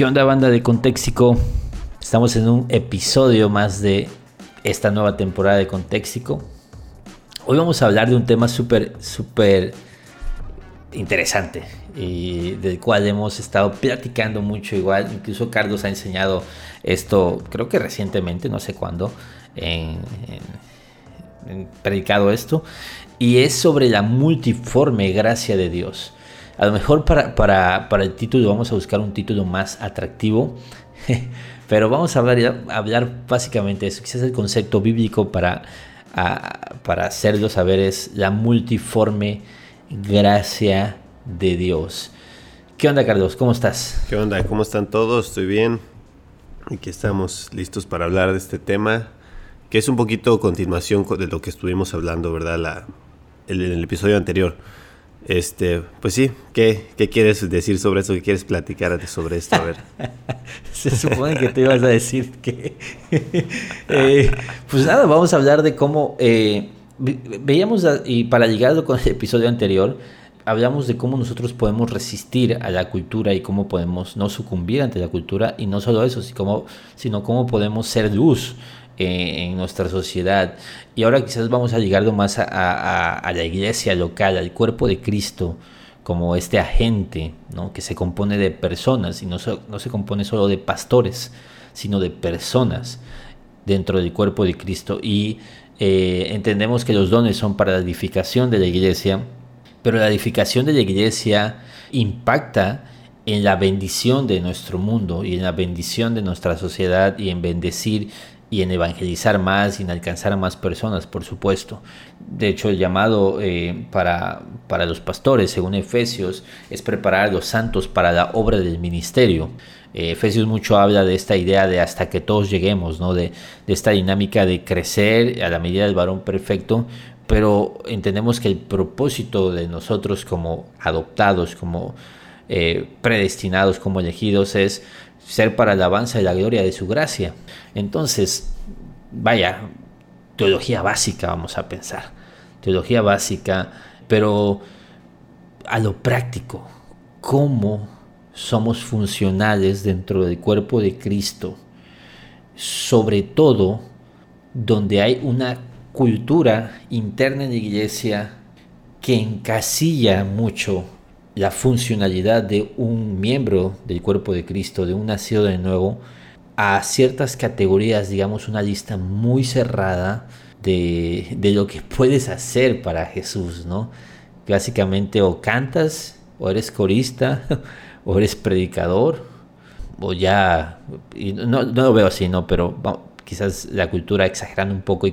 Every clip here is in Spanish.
¿Qué onda banda de Contextico? Estamos en un episodio más de esta nueva temporada de Contextico. Hoy vamos a hablar de un tema súper, súper interesante y del cual hemos estado platicando mucho igual. Incluso Carlos ha enseñado esto, creo que recientemente, no sé cuándo, en, predicado esto. Y es sobre la multiforme gracia de Dios. A lo mejor para, para, para el título vamos a buscar un título más atractivo. Pero vamos a hablar, hablar básicamente eso. Quizás el concepto bíblico para, para hacerlo saber es la multiforme gracia de Dios. ¿Qué onda, Carlos? ¿Cómo estás? ¿Qué onda? ¿Cómo están todos? Estoy bien. Aquí estamos listos para hablar de este tema, que es un poquito continuación de lo que estuvimos hablando, ¿verdad? En el episodio anterior. Este, pues sí, ¿qué, ¿qué, quieres decir sobre eso? ¿Qué quieres platicar sobre esto? A ver. Se supone que te ibas a decir que... Eh, pues nada, vamos a hablar de cómo... Eh, veíamos, y para llegar con el episodio anterior, hablamos de cómo nosotros podemos resistir a la cultura y cómo podemos no sucumbir ante la cultura, y no solo eso, sino cómo podemos ser luz eh, en nuestra sociedad. Y ahora quizás vamos a llegar más a, la iglesia local, al cuerpo de Cristo, como este agente ¿no? que se compone de personas y no, no se compone solo de pastores, sino de personas dentro del cuerpo de Cristo. Y eh, entendemos que los dones son para la edificación de la iglesia, pero la edificación de la iglesia impacta en la bendición de nuestro mundo y en la bendición de nuestra sociedad y en bendecir y en evangelizar más y en alcanzar a más personas, por supuesto. De hecho, el llamado eh, para, para los pastores, según Efesios, es preparar a los santos para la obra del ministerio. Eh, Efesios mucho habla de esta idea de hasta que todos lleguemos, ¿no? de, de esta dinámica de crecer a la medida del varón perfecto, pero entendemos que el propósito de nosotros como adoptados, como eh, predestinados, como elegidos, es ser para la alabanza y la gloria de su gracia. Entonces, vaya, teología básica vamos a pensar, teología básica, pero a lo práctico, cómo somos funcionales dentro del cuerpo de Cristo, sobre todo donde hay una cultura interna en la iglesia que encasilla mucho la funcionalidad de un miembro del cuerpo de Cristo, de un nacido de nuevo, a ciertas categorías, digamos una lista muy cerrada de, lo que puedes hacer para Jesús, ¿no? Básicamente o cantas, o eres corista, o eres predicador, o ya, no, lo veo así, ¿no? Pero quizás la cultura exagerando un poco y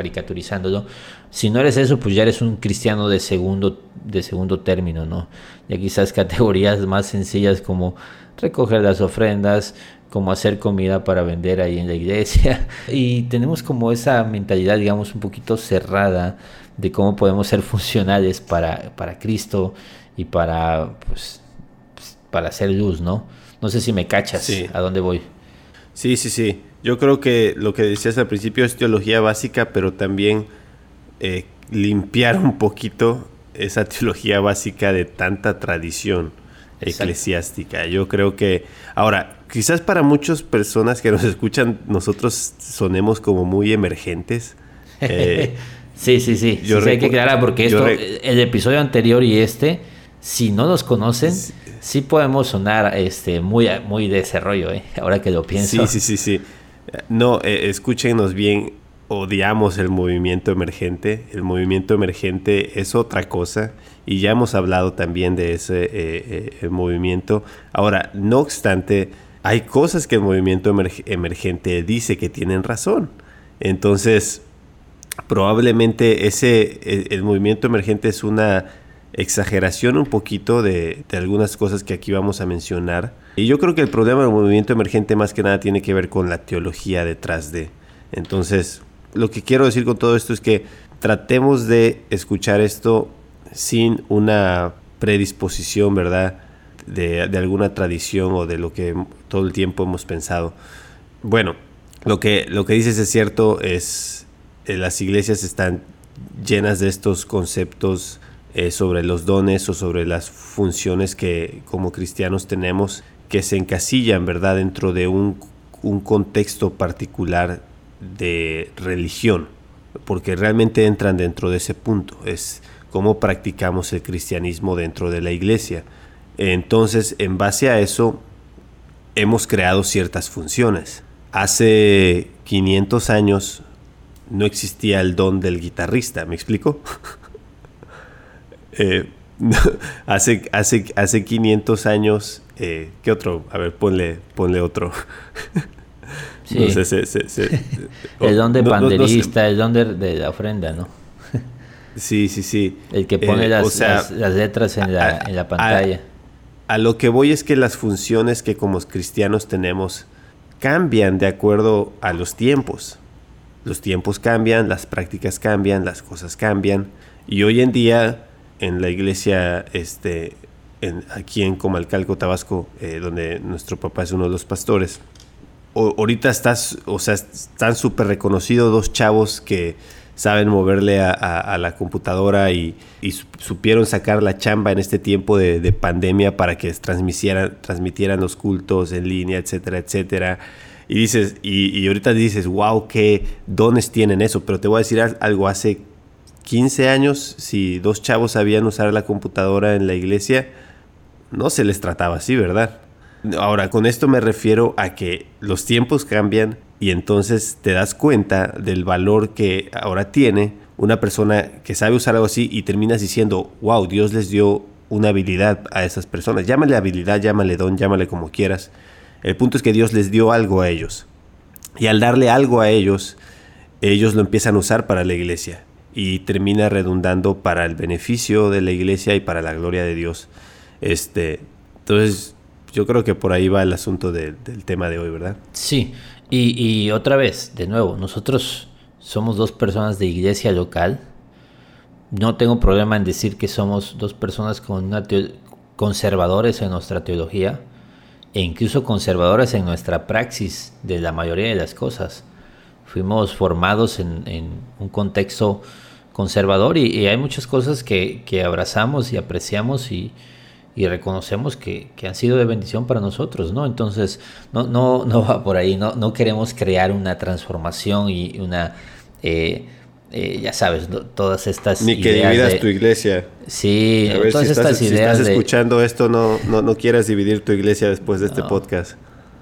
caricaturizándolo, si no eres eso, pues ya eres un cristiano de segundo, de segundo término, ¿no? Ya quizás categorías más sencillas como recoger las ofrendas, como hacer comida para vender ahí en la iglesia. Y tenemos como esa mentalidad, digamos, un poquito cerrada de cómo podemos ser funcionales para, para Cristo y para, pues, pues para hacer luz, ¿no? No sé si me cachas a dónde voy. Sí, sí, sí. Yo creo que lo que decías al principio es teología básica, pero también eh, limpiar un poquito esa teología básica de tanta tradición eclesiástica. Yo creo que, ahora, quizás para muchas personas que nos escuchan, nosotros sonemos como muy emergentes. Eh, sí, sí, sí. Yo hay que aclarar porque esto, el episodio anterior y este, si no los conocen, sí, podemos sonar este, muy, muy de ese rollo, ¿eh? ahora que lo pienso. Sí, sí, sí, sí. No, eh, escúchenos bien odiamos el movimiento emergente. El movimiento emergente es otra cosa y ya hemos hablado también de ese eh, eh, movimiento. Ahora, no obstante, hay cosas que el movimiento emergente dice que tienen razón. Entonces, probablemente ese, e, el, movimiento emergente es una exageración un poquito de, algunas cosas que aquí vamos a mencionar. Y yo creo que el problema del movimiento emergente más que nada tiene que ver con la teología detrás de. Entonces, lo que quiero decir con todo esto es que tratemos de escuchar esto sin una predisposición, ¿verdad? De, alguna tradición o de lo que todo el tiempo hemos pensado. Bueno, lo que, lo que dices es cierto, es eh, las iglesias están llenas de estos conceptos eh, sobre los dones o sobre las funciones que como cristianos tenemos que se encasillan, ¿verdad?, dentro de un, un contexto particular de religión, porque realmente entran dentro de ese punto, es cómo practicamos el cristianismo dentro de la iglesia. Entonces, en base a eso, hemos creado ciertas funciones. Hace 500 años no existía el don del guitarrista, ¿me explico? Eh, hace, hace, hace 500 años, eh, ¿qué otro? A ver, ponle, ponle otro. Sí. el don de panderista, el don de, la ofrenda, ¿no? sí, sí, sí. El que pone eh, las, las, letras en la, en la pantalla. A, lo que voy es que las funciones que como cristianos tenemos cambian de acuerdo a los tiempos. Los tiempos cambian, las prácticas cambian, las cosas cambian. Y hoy en día en la iglesia este, en, aquí en Comalcalco, Tabasco, eh, donde nuestro papá es uno de los pastores, ahorita estás, o sea, están súper reconocidos dos chavos que saben moverle a, la computadora y, supieron sacar la chamba en este tiempo de, pandemia para que transmitieran, transmitieran los cultos en línea, etcétera, etcétera. Y dices, y, y, ahorita dices, wow, qué dones tienen eso. Pero te voy a decir algo, hace 15 años, si dos chavos sabían usar la computadora en la iglesia, no se les trataba así, ¿verdad? Ahora, con esto me refiero a que los tiempos cambian y entonces te das cuenta del valor que ahora tiene una persona que sabe usar algo así y terminas diciendo, wow, Dios les dio una habilidad a esas personas. Llámale habilidad, llámale don, llámale como quieras. El punto es que Dios les dio algo a ellos. Y al darle algo a ellos, ellos lo empiezan a usar para la iglesia y termina redundando para el beneficio de la iglesia y para la gloria de Dios. Este, entonces, yo creo que por ahí va el asunto del tema de hoy, ¿verdad? Sí, y, otra vez, de nuevo, nosotros somos dos personas de iglesia local. No tengo problema en decir que somos dos personas conservadores en nuestra teología e incluso conservadores en nuestra praxis de la mayoría de las cosas. Fuimos formados en, un contexto conservador y, hay muchas cosas que, que abrazamos y apreciamos y, y reconocemos que, han sido de bendición para nosotros, ¿no? Entonces, no, no, no va por ahí, no, no queremos crear una transformación y una, eh, eh, ya sabes, todas estas Ni que dividas tu iglesia. Sí, todas estas ideas. Si estás escuchando esto, no, no, no quieras dividir tu iglesia después de este podcast.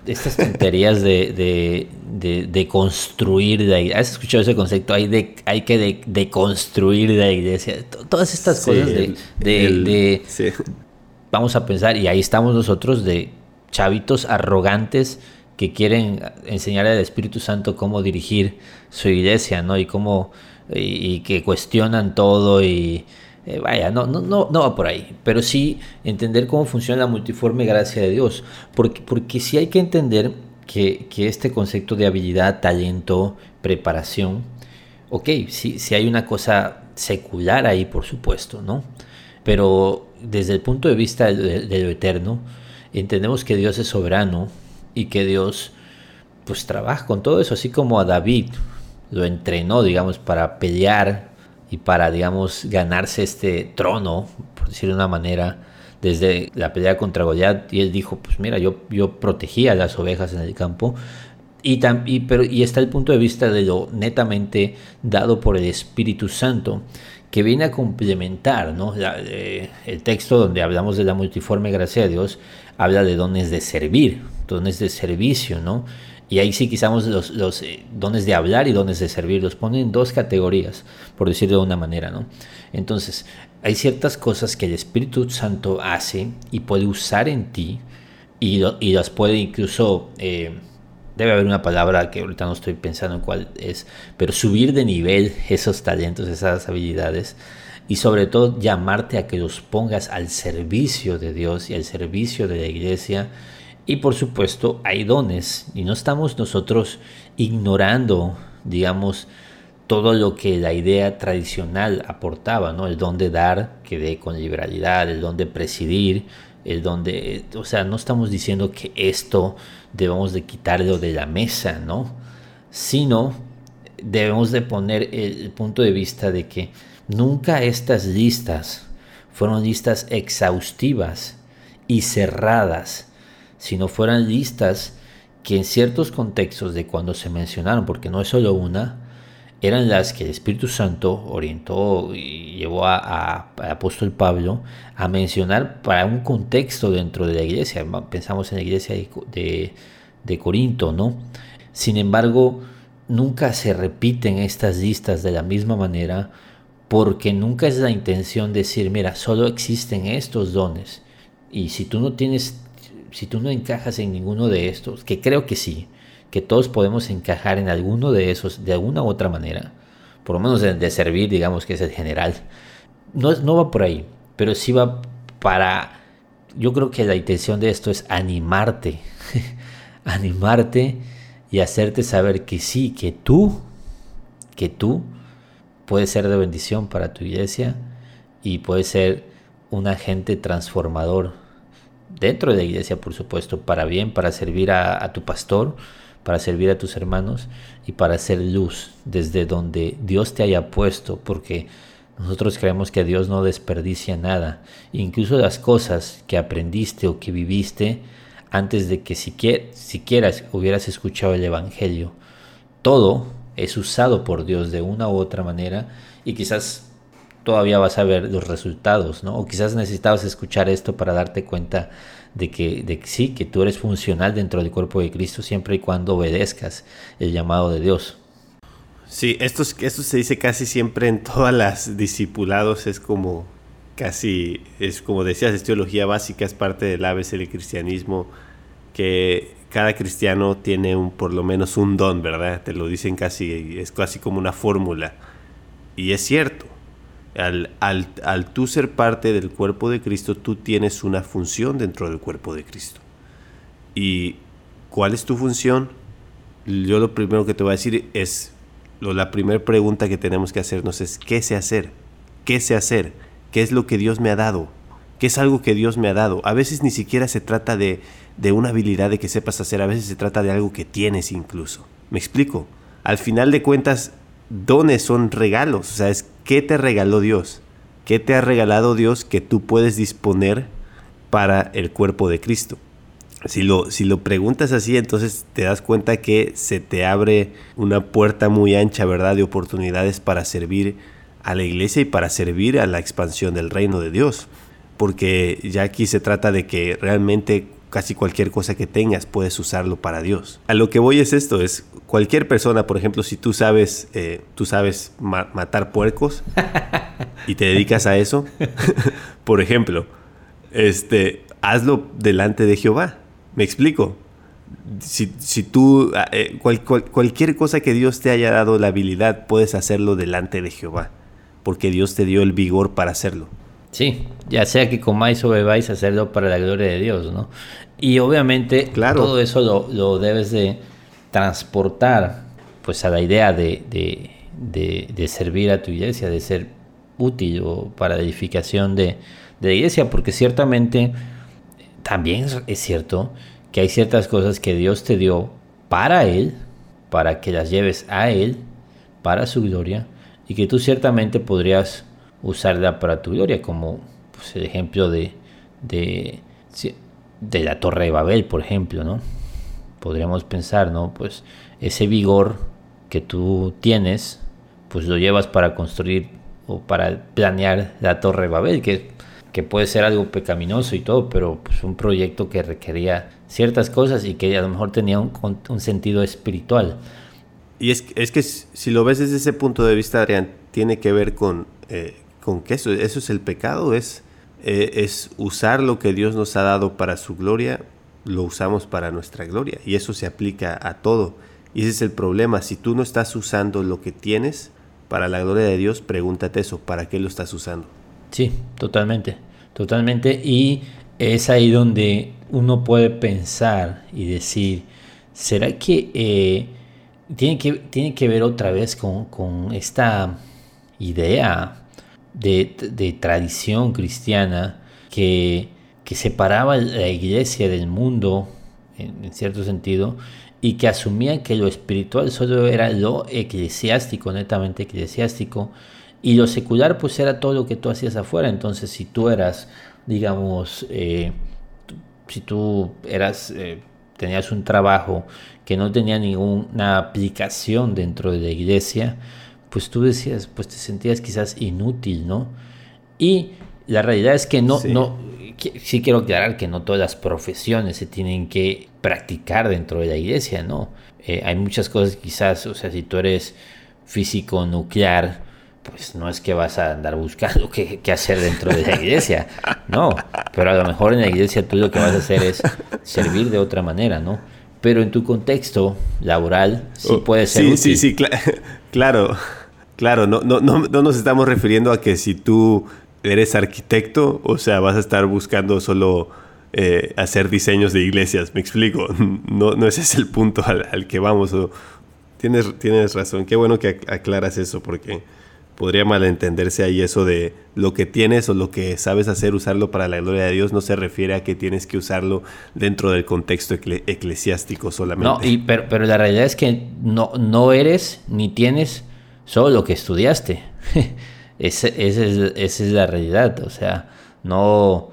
Estas tonterías de, de, construir la ¿Has escuchado ese concepto? Hay, de, hay que deconstruir la iglesia. Todas estas cosas de, de, vamos a pensar, y ahí estamos nosotros de chavitos arrogantes que quieren enseñar al Espíritu Santo cómo dirigir su iglesia, ¿no? Y cómo, y, que cuestionan todo y, eh, vaya, no, no, no, no va por ahí, pero sí entender cómo funciona la multiforme gracia de Dios, porque, porque sí hay que entender que, que este concepto de habilidad, talento, preparación, ok, sí, sí hay una cosa secular ahí, por supuesto, ¿no? Pero desde el punto de vista de, lo eterno, entendemos que Dios es soberano y que Dios pues trabaja con todo eso, así como a David lo entrenó, digamos, para pelear y para, digamos, ganarse este trono, por decirlo de una manera, desde la pelea contra Goliat, y él dijo, pues mira, yo, yo protegía las ovejas en el campo, y, y, pero, y está el punto de vista de lo netamente dado por el Espíritu Santo, que viene a complementar, ¿no? Eh, el texto donde hablamos de la multiforme gracia de Dios habla de dones de servir, dones de servicio, ¿no? Y ahí sí quizás los, los eh, dones de hablar y dones de servir los ponen en dos categorías, por decirlo de una manera, ¿no? Entonces, hay ciertas cosas que el Espíritu Santo hace y puede usar en ti y, y las puede incluso... Eh, debe haber una palabra que ahorita no estoy pensando en cuál es, pero subir de nivel esos talentos, esas habilidades y sobre todo llamarte a que los pongas al servicio de Dios y al servicio de la iglesia. Y por supuesto hay dones y no estamos nosotros ignorando, digamos, todo lo que la idea tradicional aportaba, ¿no? El don de dar, que dé con liberalidad, el don de presidir, el don de, o sea, no estamos diciendo que esto debemos de quitarlo de la mesa, ¿no? Sino debemos de poner el punto de vista de que nunca estas listas fueron listas exhaustivas y cerradas sino fueran listas que en ciertos contextos de cuando se mencionaron, porque no es solo una, eran las que el Espíritu Santo orientó y llevó a, apóstol Pablo a mencionar para un contexto dentro de la iglesia. Pensamos en la iglesia de, de Corinto, ¿no? Sin embargo, nunca se repiten estas listas de la misma manera porque nunca es la intención decir, mira, solo existen estos dones. Y si tú no tienes, si tú no encajas en ninguno de estos, que creo que sí, que todos podemos encajar en alguno de esos de alguna u otra manera, por lo menos de, servir, digamos que es el general, no, no va por ahí, pero sí va para, yo creo que la intención de esto es animarte, animarte y hacerte saber que sí, que tú, que tú puedes ser de bendición para tu iglesia y puedes ser un agente transformador dentro de la iglesia, por supuesto, para bien, para servir a tu pastor, para servir a tus hermanos y para hacer luz desde donde Dios te haya puesto, porque nosotros creemos que Dios no desperdicia nada, incluso las cosas que aprendiste o que viviste antes de que siquiera, siquiera hubieras escuchado el Evangelio. Todo es usado por Dios de una u otra manera y quizás todavía vas a ver los resultados, ¿no? O quizás necesitabas escuchar esto para darte cuenta de que, de sí, que tú eres funcional dentro del cuerpo de Cristo siempre y cuando obedezcas el llamado de Dios. Sí, esto, esto se dice casi siempre en todas las discipulados, es como casi, es como decías, es teología básica, es parte del ABC del cristianismo, que cada cristiano tiene un, por lo menos un don, ¿verdad? Te lo dicen casi, es casi como una fórmula. Y es cierto, al, al, tú ser parte del cuerpo de Cristo, tú tienes una función dentro del cuerpo de Cristo. ¿Y cuál es tu función? Yo lo primero que te voy a decir es, lo, la primera pregunta que tenemos que hacernos es, ¿qué sé hacer? ¿Qué sé hacer? ¿Qué es lo que Dios me ha dado? ¿Qué es algo que Dios me ha dado? A veces ni siquiera se trata de, de una habilidad de que sepas hacer, a veces se trata de algo que tienes incluso. ¿Me explico? Al final de cuentas, dones son regalos, o sea, es qué te regaló Dios, qué te ha regalado Dios que tú puedes disponer para el cuerpo de Cristo. Si lo, si lo preguntas así, entonces te das cuenta que se te abre una puerta muy ancha, ¿verdad?, de oportunidades para servir a la iglesia y para servir a la expansión del reino de Dios. Porque ya aquí se trata de que realmente casi cualquier cosa que tengas puedes usarlo para Dios. A lo que voy es esto, es cualquier persona, por ejemplo, si tú sabes, eh, tú sabes matar puercos y te dedicas a eso, por ejemplo, este, hazlo delante de Jehová. ¿Me explico? Si, si tú, ah, eh, cualquier cosa que Dios te haya dado la habilidad, puedes hacerlo delante de Jehová, porque Dios te dio el vigor para hacerlo. Sí, ya sea que comáis o bebáis, hacerlo para la gloria de Dios, ¿no? Y obviamente todo eso lo, debes de transportar pues a la idea de, de, servir a tu iglesia, de ser útil o para la edificación de, de la iglesia, porque ciertamente también es cierto que hay ciertas cosas que Dios te dio para Él, para que las lleves a Él, para su gloria, y que tú ciertamente podrías usarla para tu gloria, como pues, el ejemplo de, de, de, la Torre de Babel, por ejemplo, ¿no? Podríamos pensar, ¿no? Pues ese vigor que tú tienes, pues lo llevas para construir o para planear la Torre de Babel, que, que puede ser algo pecaminoso y todo, pero pues un proyecto que requería ciertas cosas y que a lo mejor tenía un, un sentido espiritual. Y es, es, que si lo ves desde ese punto de vista, Adrián, tiene que ver con, eh, con que eso, eso es el pecado, es, eh, es usar lo que Dios nos ha dado para su gloria, lo usamos para nuestra gloria. Y eso se aplica a todo. Y ese es el problema. Si tú no estás usando lo que tienes para la gloria de Dios, pregúntate eso, ¿para qué lo estás usando? Sí, totalmente, totalmente. Y es ahí donde uno puede pensar y decir, ¿será que, eh, tiene, que tiene que ver otra vez con, con esta idea de, tradición cristiana que, separaba la iglesia del mundo, en, cierto sentido, y que asumía que lo espiritual solo era lo eclesiástico, netamente eclesiástico, y lo secular pues era todo lo que tú hacías afuera. Entonces si tú eras, digamos, eh, si tú eras, eh, tenías un trabajo que no tenía ninguna aplicación dentro de la iglesia, pues tú decías, pues te sentías quizás inútil, ¿no? Y la realidad es que no, no, sí quiero aclarar que no todas las profesiones se tienen que practicar dentro de la iglesia, ¿no? Eh, hay muchas cosas quizás, o sea, si tú eres físico nuclear, pues no es que vas a andar buscando qué, hacer dentro de la iglesia, no, pero a lo mejor en la iglesia tú lo que vas a hacer es servir de otra manera, ¿no? Pero en tu contexto laboral sí oh, puede ser. Sí, sí, sí, claro, claro, no, no, no, no nos estamos refiriendo a que si tú eres arquitecto, o sea, vas a estar buscando solo eh, hacer diseños de iglesias, me explico, no, no ese es el punto al, que vamos. tienes, tienes razón, qué bueno que aclaras eso, porque podría malentenderse ahí eso de lo que tienes o lo que sabes hacer, usarlo para la gloria de Dios, no se refiere a que tienes que usarlo dentro del contexto eclesiástico solamente. No, y, pero, pero, la realidad es que no, no eres ni tienes solo lo que estudiaste. esa, es, la realidad, o sea, no,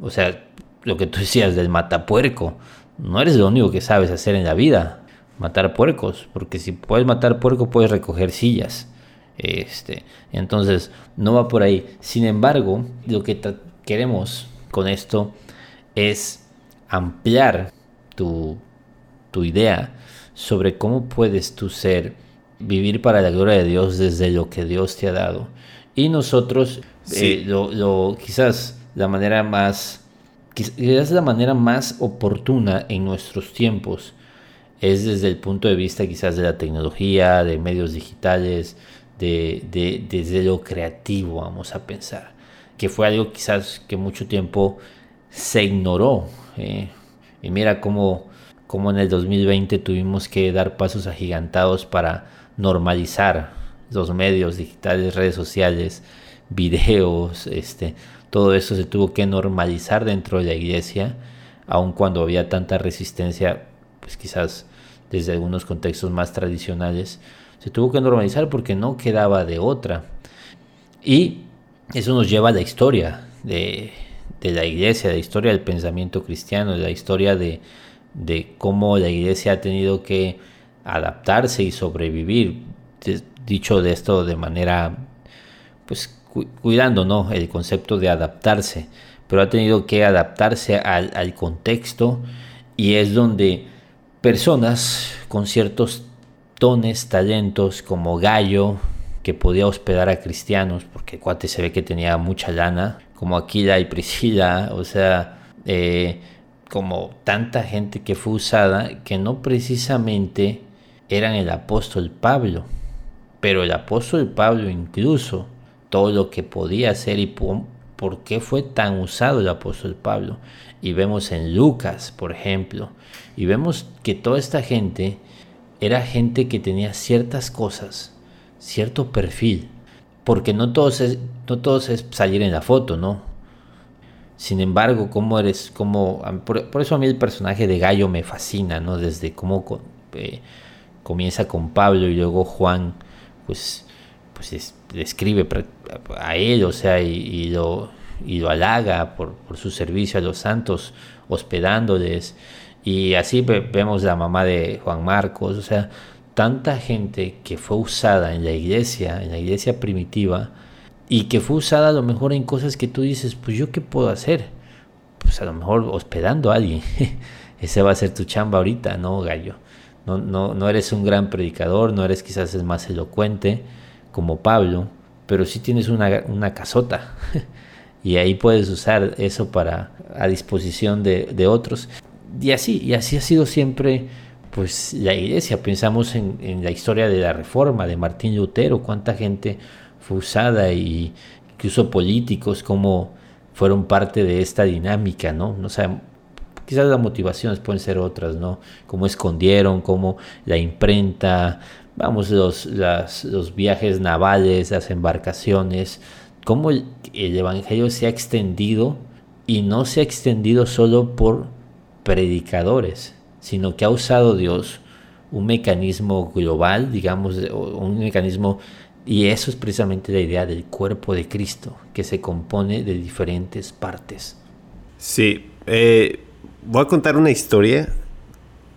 o sea, lo que tú decías del matapuerco, no eres lo único que sabes hacer en la vida, matar puercos, porque si puedes matar puerco puedes recoger sillas este, entonces, no va por ahí. Sin embargo, lo que queremos con esto es ampliar tu, tu idea sobre cómo puedes tú ser, vivir para la gloria de Dios desde lo que Dios te ha dado. Y nosotros, eh, lo, quizás la manera más, quizás la manera más oportuna en nuestros tiempos es desde el punto de vista quizás de la tecnología, de medios digitales, de, desde lo creativo, vamos a pensar, que fue algo quizás que mucho tiempo se ignoró. Eh, y mira cómo, cómo en el 2020 tuvimos que dar pasos agigantados para normalizar los medios digitales, redes sociales, videos, este, todo eso se tuvo que normalizar dentro de la iglesia, aun cuando había tanta resistencia, pues quizás desde algunos contextos más tradicionales, se tuvo que normalizar porque no quedaba de otra. Y eso nos lleva a la historia de, la iglesia, de la historia del pensamiento cristiano, de la historia de, cómo la iglesia ha tenido que adaptarse y sobrevivir. Dicho de esto de manera, pues cuidando ¿no? el concepto de adaptarse, pero ha tenido que adaptarse al, al contexto y es donde personas con ciertos dones, talentos como Gallo, que podía hospedar a cristianos, porque Cuate se ve que tenía mucha lana, como Aquila y Priscila, o sea, eh, como tanta gente que fue usada, que no precisamente eran el apóstol Pablo, pero el apóstol Pablo incluso, todo lo que podía hacer y por qué fue tan usado el apóstol Pablo. Y vemos en Lucas, por ejemplo, y vemos que toda esta gente era gente que tenía ciertas cosas, cierto perfil, porque no todos es, no todos es salir en la foto, ¿no? Sin embargo, cómo eres, cómo, por, eso a mí el personaje de Gallo me fascina, ¿no? Desde cómo eh, comienza con Pablo y luego Juan, pues, pues escribe a él, o sea, y, lo, y lo halaga por, por su servicio a los santos, hospedándoles. Y así vemos la mamá de Juan Marcos, o sea, tanta gente que fue usada en la iglesia, en la iglesia primitiva, y que fue usada a lo mejor en cosas que tú dices, pues yo qué puedo hacer, pues a lo mejor hospedando a alguien, ese va a ser tu chamba ahorita, ¿no, gallo? No, no, no eres un gran predicador, no eres quizás el más elocuente como Pablo, pero sí tienes una, una casota. y ahí puedes usar eso para a disposición de, de otros y así, y así ha sido siempre pues la iglesia. Pensamos en, la historia de la reforma de Martín Lutero, cuánta gente fue usada y incluso políticos como fueron parte de esta dinámica, ¿no? O sea, quizás las motivaciones pueden ser otras, ¿no? Cómo escondieron, cómo la imprenta, vamos, los, los viajes navales, las embarcaciones, cómo el Evangelio se ha extendido y no se ha extendido solo por predicadores, sino que ha usado Dios un mecanismo global, digamos, un mecanismo, y eso es precisamente la idea del cuerpo de Cristo, que se compone de diferentes partes. Sí, eh, voy a contar una historia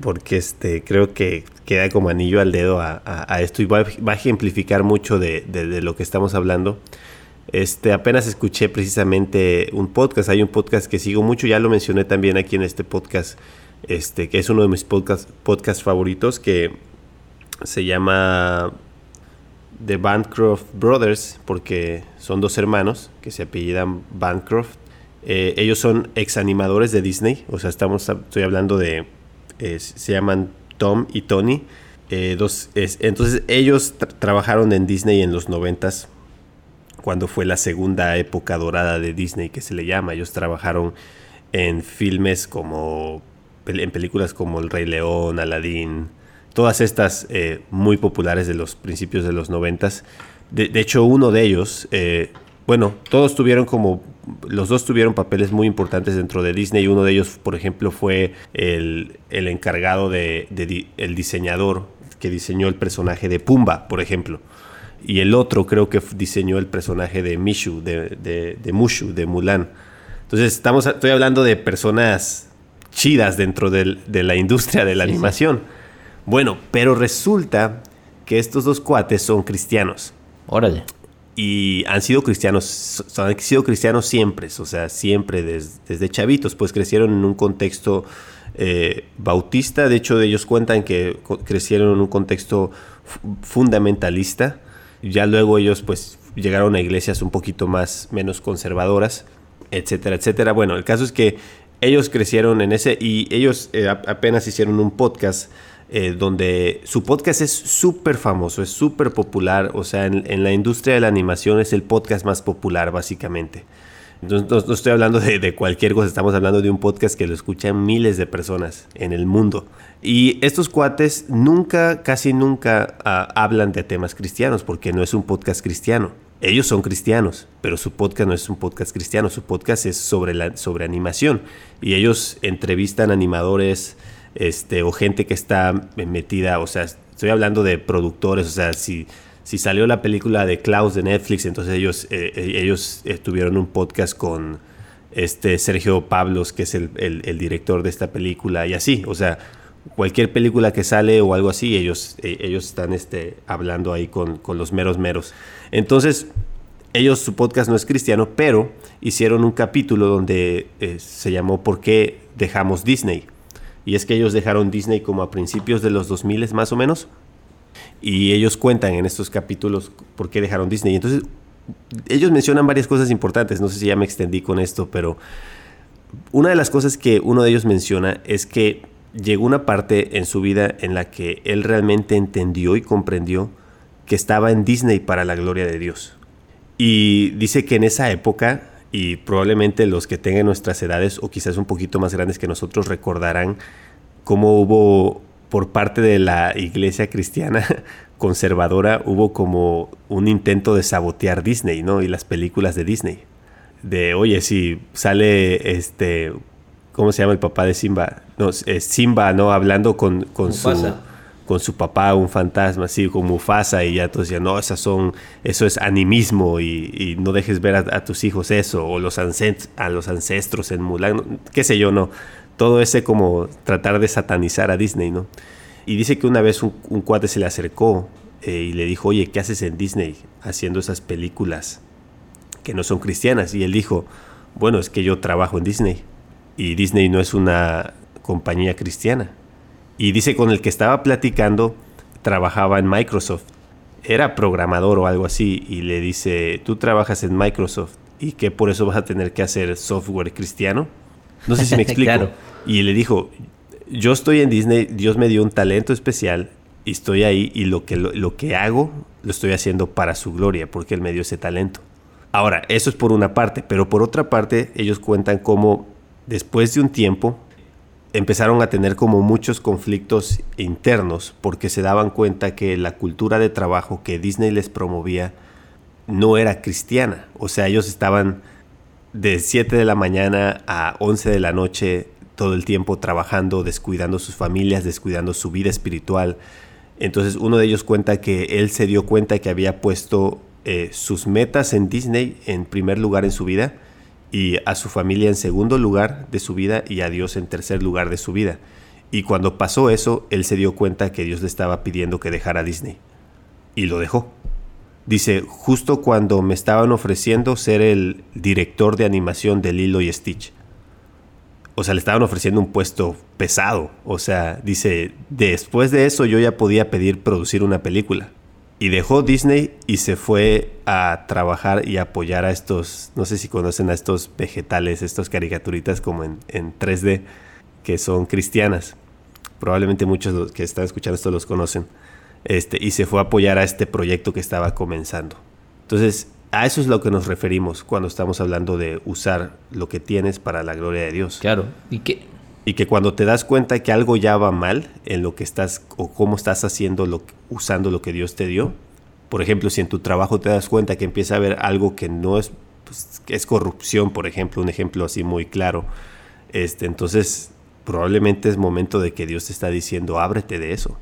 porque este, creo que queda como anillo al dedo a, esto y va, a ejemplificar mucho de, lo que estamos hablando. Este, apenas escuché precisamente un podcast, hay un podcast que sigo mucho, ya lo mencioné también aquí en este podcast, este, que es uno de mis podcasts podcast favoritos, que se llama The Bancroft Brothers, porque son dos hermanos que se apellidan Bancroft. Eh, ellos son ex animadores de Disney, o sea, estamos, estoy hablando de, eh, se llaman Tom y Tony. Eh, dos, entonces ellos trabajaron en Disney en los noventas, cuando fue la segunda época dorada de Disney que se le llama. Ellos trabajaron en filmes como, en películas como El Rey León, Aladdin, todas estas muy populares de los principios de los noventas. De, hecho, uno de ellos, bueno, todos tuvieron como, los dos tuvieron papeles muy importantes dentro de Disney. Uno de ellos, por ejemplo, fue el, encargado de, el diseñador que diseñó el personaje de Pumba, por ejemplo. Y el otro creo que diseñó el personaje de Mishu, de, de, Mushu, de Mulan. Entonces, estamos, estoy hablando de personas chidas dentro de la industria de la animación. Bueno, pero resulta que estos dos cuates son cristianos. Órale. Y han sido cristianos, han sido cristianos siempre, o sea, siempre desde, chavitos, pues crecieron en un contexto eh, bautista. De hecho, ellos cuentan que crecieron en un contexto fundamentalista. Ya luego ellos, pues, llegaron a iglesias un poquito más, menos conservadoras, etcétera, etcétera. Bueno, el caso es que ellos crecieron en ese y ellos eh, apenas hicieron un podcast eh, donde su podcast es súper famoso, es súper popular, o sea, en, la industria de la animación es el podcast más popular básicamente. Entonces, no, estoy hablando de, cualquier cosa, estamos hablando de un podcast que lo escuchan miles de personas en el mundo. Y estos cuates nunca, casi nunca ah, hablan de temas cristianos, porque no es un podcast cristiano. Ellos son cristianos, pero su podcast no es un podcast cristiano, su podcast es sobre, la, sobre animación. Y ellos entrevistan animadores, este, o gente que está metida, o sea, estoy hablando de productores, o sea, si, si salió la película de Klaus de Netflix, entonces ellos, eh, eh, ellos eh, tuvieron un podcast con este Sergio Pablos, que es el, director de esta película, y así, o sea, cualquier película que sale o algo así, ellos, ellos están este, hablando ahí con, con los meros meros. Entonces, ellos, su podcast no es cristiano, pero hicieron un capítulo donde se llamó ¿Por qué dejamos Disney? Y es que ellos dejaron Disney como a principios de los 2000 más o menos. Y ellos cuentan en estos capítulos por qué dejaron Disney. Entonces, ellos mencionan varias cosas importantes. No sé si ya me extendí con esto, pero una de las cosas que uno de ellos menciona es que llegó una parte en su vida en la que él realmente entendió y comprendió que estaba en Disney para la gloria de Dios. Y dice que en esa época y probablemente los que tengan nuestras edades o quizás un poquito más grandes que nosotros recordarán cómo hubo por parte de la iglesia cristiana conservadora hubo como un intento de sabotear Disney, ¿no? Y las películas de Disney. De, oye, si sale este, ¿cómo se llama el papá de Simba? No, es Simba, ¿no? Hablando con, con su con su papá, un fantasma, así como Mufasa, y ya todos decían, no, esas son, eso es animismo y, no dejes ver a, tus hijos eso, o los a los ancestros en Mulan, qué sé yo, no. Todo ese como tratar de satanizar a Disney, ¿no? Y dice que una vez un, cuate se le acercó eh, y le dijo, oye, ¿qué haces en Disney haciendo esas películas que no son cristianas? Y él dijo, bueno, es que yo trabajo en Disney y Disney no es una compañía cristiana. Y dice con el que estaba platicando, trabajaba en Microsoft. Era programador o algo así. Y le dice, tú trabajas en Microsoft y que por eso vas a tener que hacer software cristiano. No sé si me explico. Y le dijo, yo estoy en Disney, Dios me dio un talento especial y estoy ahí y lo que, lo, que hago lo estoy haciendo para su gloria porque Él me dio ese talento. Ahora, eso es por una parte, pero por otra parte ellos cuentan cómo después de un tiempo empezaron a tener como muchos conflictos internos porque se daban cuenta que la cultura de trabajo que Disney les promovía no era cristiana. O sea, ellos estaban de 7 de la mañana a 11 de la noche todo el tiempo trabajando, descuidando sus familias, descuidando su vida espiritual. Entonces uno de ellos cuenta que él se dio cuenta que había puesto eh, sus metas en Disney en primer lugar en su vida y a su familia en segundo lugar de su vida y a Dios en tercer lugar de su vida. Y cuando pasó eso, él se dio cuenta que Dios le estaba pidiendo que dejara Disney. Y lo dejó. Dice, justo cuando me estaban ofreciendo ser el director de animación de Lilo y Stitch. O sea, le estaban ofreciendo un puesto pesado. O sea, dice, después de eso yo ya podía pedir producir una película. Y dejó Disney y se fue a trabajar y apoyar a estos, no sé si conocen a estos vegetales, estos caricaturitas como en, en 3D, que son cristianas probablemente muchos que están escuchando esto los conocen, este, y se fue a apoyar a este proyecto que estaba comenzando. Entonces, a eso es lo que nos referimos cuando estamos hablando de usar lo que tienes para la gloria de Dios. Claro, y que... Y que cuando te das cuenta que algo ya va mal en lo que estás o cómo estás haciendo lo, usando lo que Dios te dio, por ejemplo, si en tu trabajo te das cuenta que empieza a haber algo que no es, pues, que es corrupción, por ejemplo, un ejemplo así muy claro, este, entonces probablemente es momento de que Dios te está diciendo, ábrete de eso,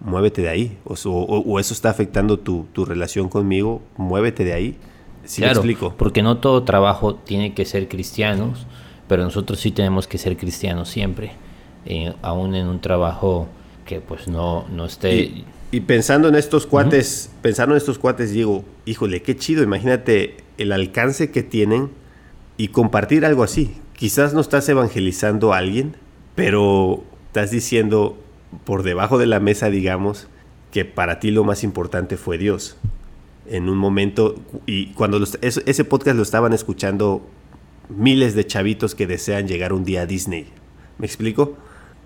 muévete de ahí. O, o, eso está afectando tu, tu, relación conmigo, muévete de ahí. ¿Sí claro, explico? porque no todo trabajo tiene que ser cristianos, pero nosotros sí tenemos que ser cristianos siempre, eh, aún en un trabajo que pues no, no esté... Y, y pensando en estos cuates, pensando en estos cuates, digo, híjole, qué chido, imagínate el alcance que tienen y compartir algo así. Quizás no estás evangelizando a alguien, pero estás diciendo por debajo de la mesa, digamos, que para ti lo más importante fue Dios. En un momento, y cuando ese podcast lo estaban escuchando miles de chavitos que desean llegar un día a Disney. ¿Me explico?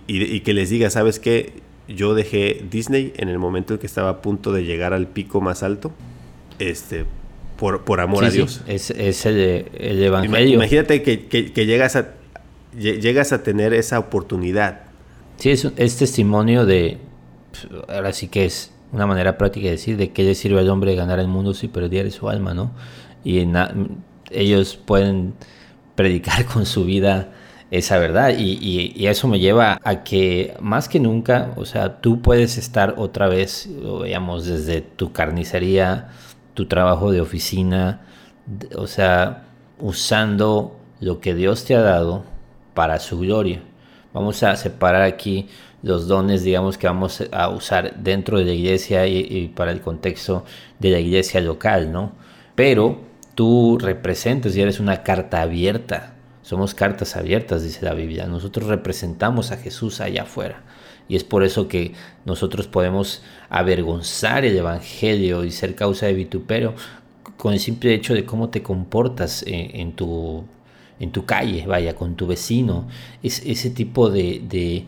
Y, que les diga, ¿sabes qué? Yo dejé Disney en el momento en que estaba a punto de llegar al pico más alto, este, por, por amor a Dios. Es, es el, el, evangelio. Imagínate que, que, que llegas a, llegas a tener esa oportunidad. Sí, es, es testimonio de, pues, ahora sí que es una manera práctica de decir de qué le sirve al hombre ganar el mundo si perdiera su alma, ¿no? Y ellos pueden predicar con su vida esa verdad y, y, eso me lleva a que más que nunca, o sea, tú puedes estar otra vez, veamos, desde tu carnicería, tu trabajo de oficina, o sea, usando lo que Dios te ha dado para su gloria. Vamos a separar aquí los dones, digamos, que vamos a usar dentro de la iglesia y, para el contexto de la iglesia local, ¿no? Pero tú representas y eres una carta abierta. Somos cartas abiertas, dice la Biblia. Nosotros representamos a Jesús allá afuera. Y es por eso que nosotros podemos avergonzar el Evangelio y ser causa de vituperio con el simple hecho de cómo te comportas en tu en tu calle, vaya, con tu vecino, es, ese tipo de,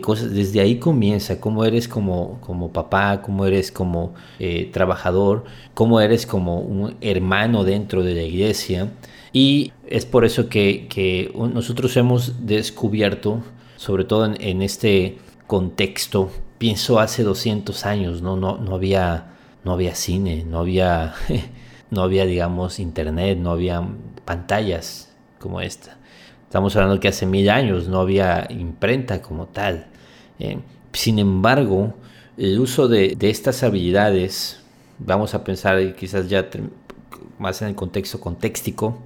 cosas, desde ahí comienza, cómo eres como, como papá, cómo eres como eh, trabajador, cómo eres como un hermano dentro de la iglesia. Y es por eso que, nosotros hemos descubierto, sobre todo en, este contexto, pienso hace 200 años, ¿no? No, no, había, no había cine, no había, no había, digamos, internet, no había pantallas como esta. Estamos hablando que hace mil años no había imprenta como tal. Eh, sin embargo, el uso de, estas habilidades, vamos a pensar quizás ya más en el contexto contextico,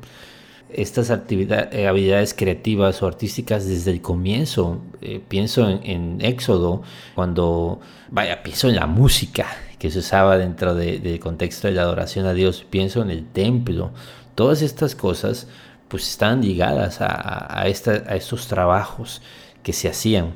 estas eh, habilidades creativas o artísticas desde el comienzo. Eh, pienso en, Éxodo, cuando, vaya, pienso en la música que se usaba dentro del contexto de la adoración a Dios, pienso en el templo. Todas estas cosas pues están ligadas a, estos trabajos que se hacían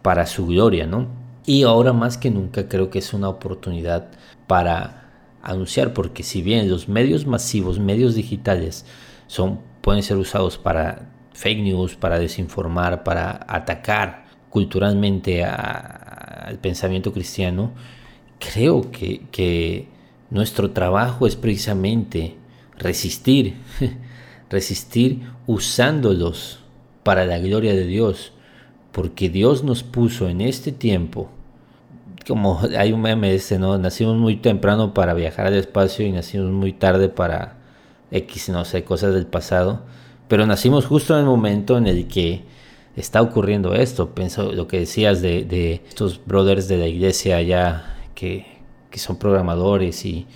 para su gloria, ¿no? Y ahora más que nunca creo que es una oportunidad para anunciar, porque si bien los medios masivos, medios digitales, son, pueden ser usados para fake news, para desinformar, para atacar culturalmente al pensamiento cristiano, creo que nuestro trabajo es precisamente resistir resistir usándolos para la gloria de Dios, porque Dios nos puso en este tiempo, como hay un meme ese, ¿no? Nacimos muy temprano para viajar al espacio y nacimos muy tarde para X, no sé, cosas del pasado, pero nacimos justo en el momento en el que está ocurriendo esto. Pienso lo que decías de, estos brothers de la iglesia allá que, son programadores y,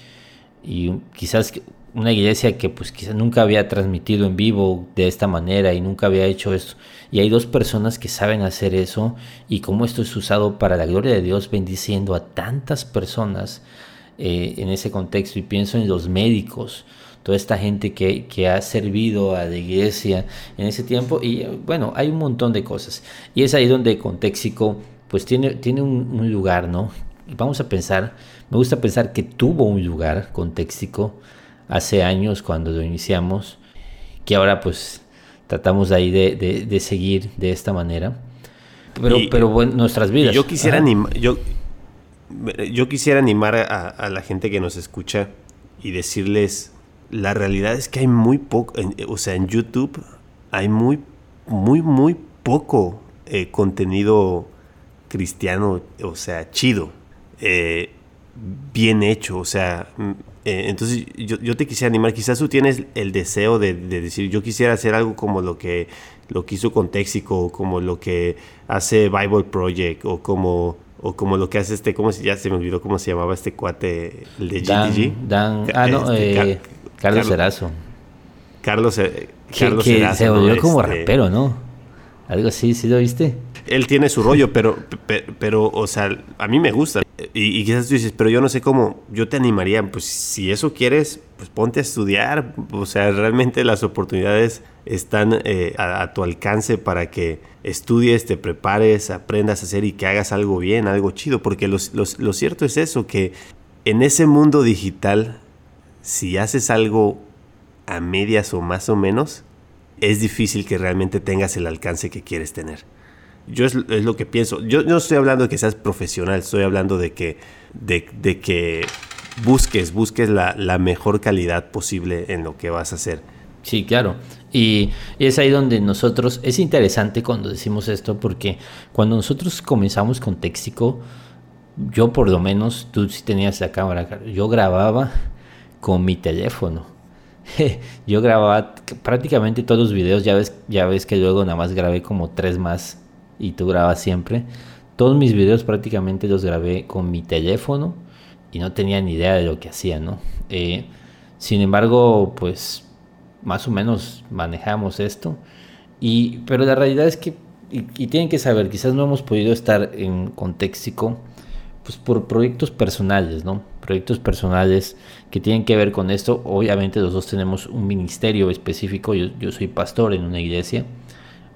y quizás una iglesia que pues quizás nunca había transmitido en vivo de esta manera y nunca había hecho esto. Y hay dos personas que saben hacer eso y cómo esto es usado para la gloria de Dios, bendiciendo a tantas personas eh, en ese contexto. Y pienso en los médicos, toda esta gente que, que, ha servido a la iglesia en ese tiempo. Y bueno, hay un montón de cosas. Y es ahí donde Contéxico pues tiene, tiene un, un lugar, ¿no? Vamos a pensar, me gusta pensar que tuvo un lugar Contéxico hace años cuando lo iniciamos, que ahora pues tratamos ahí de, de, seguir de esta manera. Pero, pero bueno, nuestras vidas. Yo quisiera, animar, yo, yo quisiera animar a, a, la gente que nos escucha y decirles, la realidad es que hay muy poco, o sea, en YouTube hay muy, muy, muy poco eh, contenido cristiano, o sea, chido, eh, bien hecho, o sea, eh, entonces yo, yo, te quisiera animar, quizás tú tienes el deseo de, de, decir, yo quisiera hacer algo como lo que, lo que hizo Contéxico, o como lo que hace Bible Project, o como, o como lo que hace este, ¿cómo se, ya se me olvidó cómo se llamaba este cuate, el de Dan, GTG? Dan, ah, no, este, eh, Car Carlos Serazo. Carlos, eh, Carlos que, Serazo, se volvió ¿no? como Este, rapero, ¿no? Algo así, ¿sí lo viste? Él tiene su rollo, pero, pero, pero, o sea, a mí me gusta. Y, quizás tú dices, pero yo no sé cómo, yo te animaría, pues si eso quieres, pues ponte a estudiar. O sea, realmente las oportunidades están eh, a, tu alcance para que estudies, te prepares, aprendas a hacer y que hagas algo bien, algo chido. Porque lo cierto es eso, que en ese mundo digital, si haces algo a medias o más o menos, es difícil que realmente tengas el alcance que quieres tener. Yo es, es, lo que pienso. Yo no estoy hablando de que seas profesional, estoy hablando de que, de, de que busques, busques la, la, mejor calidad posible en lo que vas a hacer. Sí, claro. Y, es ahí donde nosotros, es interesante cuando decimos esto, porque cuando nosotros comenzamos con Téxico, yo por lo menos, tú sí tenías la cámara, yo grababa con mi teléfono. yo grababa prácticamente todos los videos, ya ves, ya ves que luego nada más grabé como tres más y tú grabas siempre. Todos mis videos prácticamente los grabé con mi teléfono y no tenía ni idea de lo que hacía, ¿no? Eh, sin embargo, pues más o menos manejamos esto. Y, pero la realidad es que, y, y tienen que saber, quizás no hemos podido estar en contexto pues por proyectos personales, ¿no? Proyectos personales que tienen que ver con esto. Obviamente los dos tenemos un ministerio específico. Yo, yo soy pastor en una iglesia.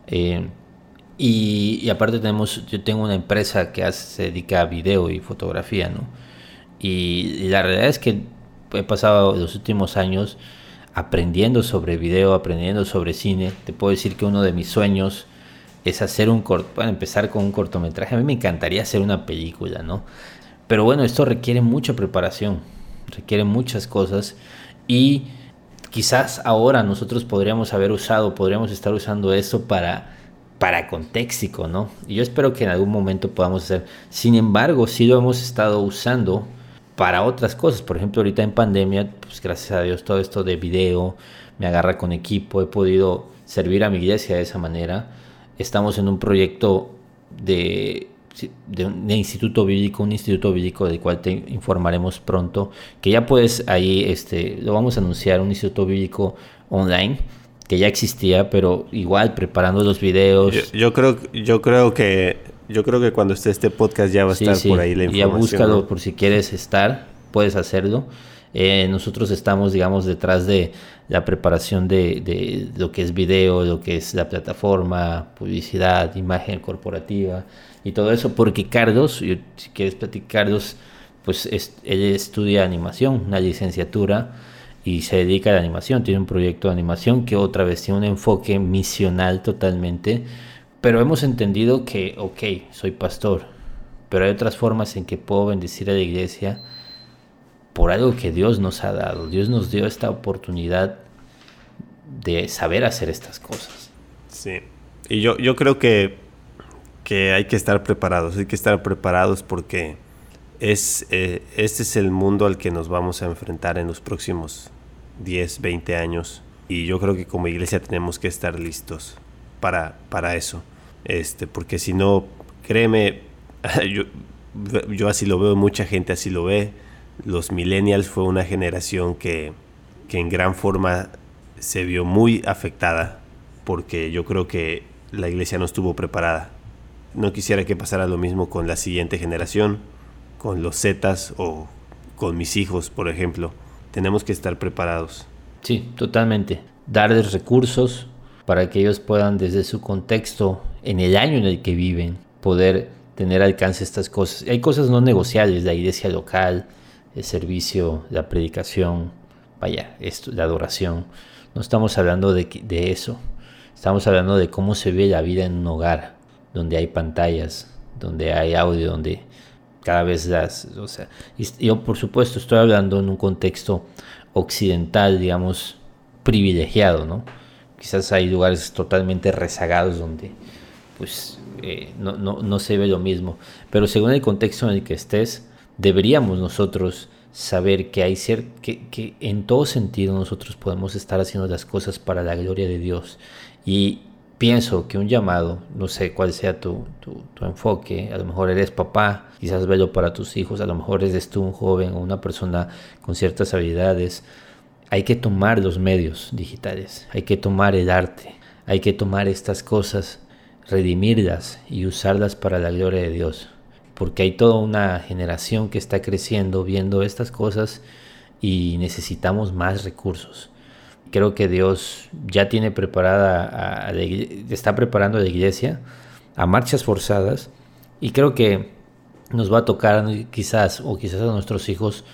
Eh, y, aparte tenemos, yo tengo una empresa que se dedica a video y fotografía, ¿no? Y, y, la realidad es que he pasado los últimos años aprendiendo sobre video, aprendiendo sobre cine. Te puedo decir que uno de mis sueños es hacer un corto, bueno, empezar con un cortometraje. A mí me encantaría hacer una película, ¿no? Pero bueno, esto requiere mucha preparación, requiere muchas cosas y quizás ahora nosotros podríamos haber usado, podríamos estar usando esto para para contexto, ¿no? Y yo espero que en algún momento podamos hacer. Sin embargo, sí lo hemos estado usando para otras cosas. Por ejemplo, ahorita en pandemia, pues gracias a Dios todo esto de video me agarra con equipo, he podido servir a mi iglesia de esa manera estamos en un proyecto de, de, un, instituto bíblico, un instituto bíblico del cual te informaremos pronto, que ya puedes ahí, este, lo vamos a anunciar, un instituto bíblico online que ya existía, pero igual preparando los videos. Yo, yo creo, yo creo que, yo creo que cuando esté este podcast ya va a sí, estar sí. por ahí la información. Ya búscalo ¿no? por si quieres estar, puedes hacerlo. Eh, nosotros estamos, digamos, detrás de la preparación de, de, lo que es video, lo que es la plataforma, publicidad, imagen corporativa y todo eso, porque Carlos, si quieres platicar, Carlos, pues es, él estudia animación, una licenciatura y se dedica a la animación, tiene un proyecto de animación que otra vez tiene un enfoque misional totalmente, pero hemos entendido que, ok, soy pastor, pero hay otras formas en que puedo bendecir a la iglesia por algo que Dios nos ha dado. Dios nos dio esta oportunidad de saber hacer estas cosas. Sí. Y yo, yo creo que, que hay que estar preparados, hay que estar preparados porque es, eh, este es el mundo al que nos vamos a enfrentar en los próximos 10, 20 años. Y yo creo que como iglesia tenemos que estar listos para, para eso. Este, porque si no, créeme, yo, yo así lo veo, mucha gente así lo ve los millennials fue una generación que, que en gran forma se vio muy afectada porque yo creo que la iglesia no estuvo preparada. No quisiera que pasara lo mismo con la siguiente generación, con los Zetas o con mis hijos, por ejemplo. Tenemos que estar preparados. Sí, totalmente. Darles recursos para que ellos puedan desde su contexto, en el año en el que viven, poder tener alcance a estas cosas. Hay cosas no negociables, la iglesia local, el servicio, la predicación, vaya, esto, la adoración. No estamos hablando de, de eso. Estamos hablando de cómo se ve la vida en un hogar, donde hay pantallas, donde hay audio, donde cada vez las... O sea, yo por supuesto estoy hablando en un contexto occidental, digamos, privilegiado, ¿no? Quizás hay lugares totalmente rezagados donde pues eh, no, no, no se ve lo mismo, pero según el contexto en el que estés, deberíamos nosotros saber que hay ser, que, que, en todo sentido nosotros podemos estar haciendo las cosas para la gloria de Dios y pienso que un llamado, no sé cuál sea tu, tu, tu, enfoque, a lo mejor eres papá, quizás velo para tus hijos, a lo mejor eres tú un joven o una persona con ciertas habilidades, hay que tomar los medios digitales, hay que tomar el arte, hay que tomar estas cosas, redimirlas y usarlas para la gloria de Dios, porque hay toda una generación que está creciendo viendo estas cosas y necesitamos más recursos creo que Dios ya tiene preparada, está preparando a la iglesia a marchas forzadas y creo que nos va a tocar quizás o quizás a nuestros hijos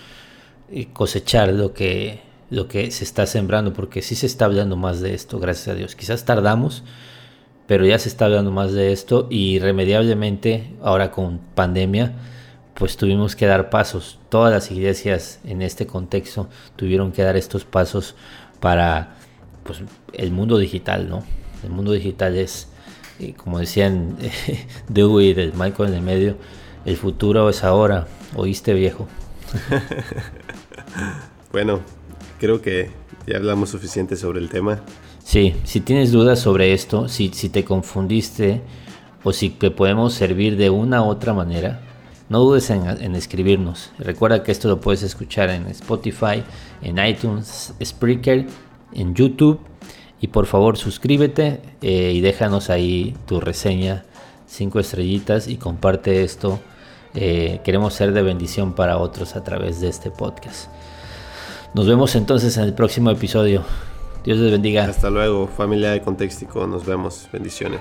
eh, cosechar lo que lo que se está sembrando porque sí se está hablando más de esto gracias a Dios. Quizás tardamos pero ya se está hablando más de esto y irremediablemente ahora con pandemia pues tuvimos que dar pasos. Todas las iglesias en este contexto tuvieron que dar estos pasos para pues, el mundo digital, ¿no? El mundo digital es, eh, como decían Dewey del Michael en el medio, el futuro es ahora, oíste viejo. bueno, creo que ya hablamos suficiente sobre el tema. Sí, si tienes dudas sobre esto, si, si te confundiste o si te podemos servir de una u otra manera, no dudes en, escribirnos. Recuerda que esto lo puedes escuchar en Spotify, en iTunes, Spreaker, en YouTube. Y por favor suscríbete eh, y déjanos ahí tu reseña, cinco estrellitas y comparte esto. Eh, queremos ser de bendición para otros a través de este podcast. Nos vemos entonces en el próximo episodio. Dios les bendiga. Hasta luego, familia de Contextico. Nos vemos. Bendiciones.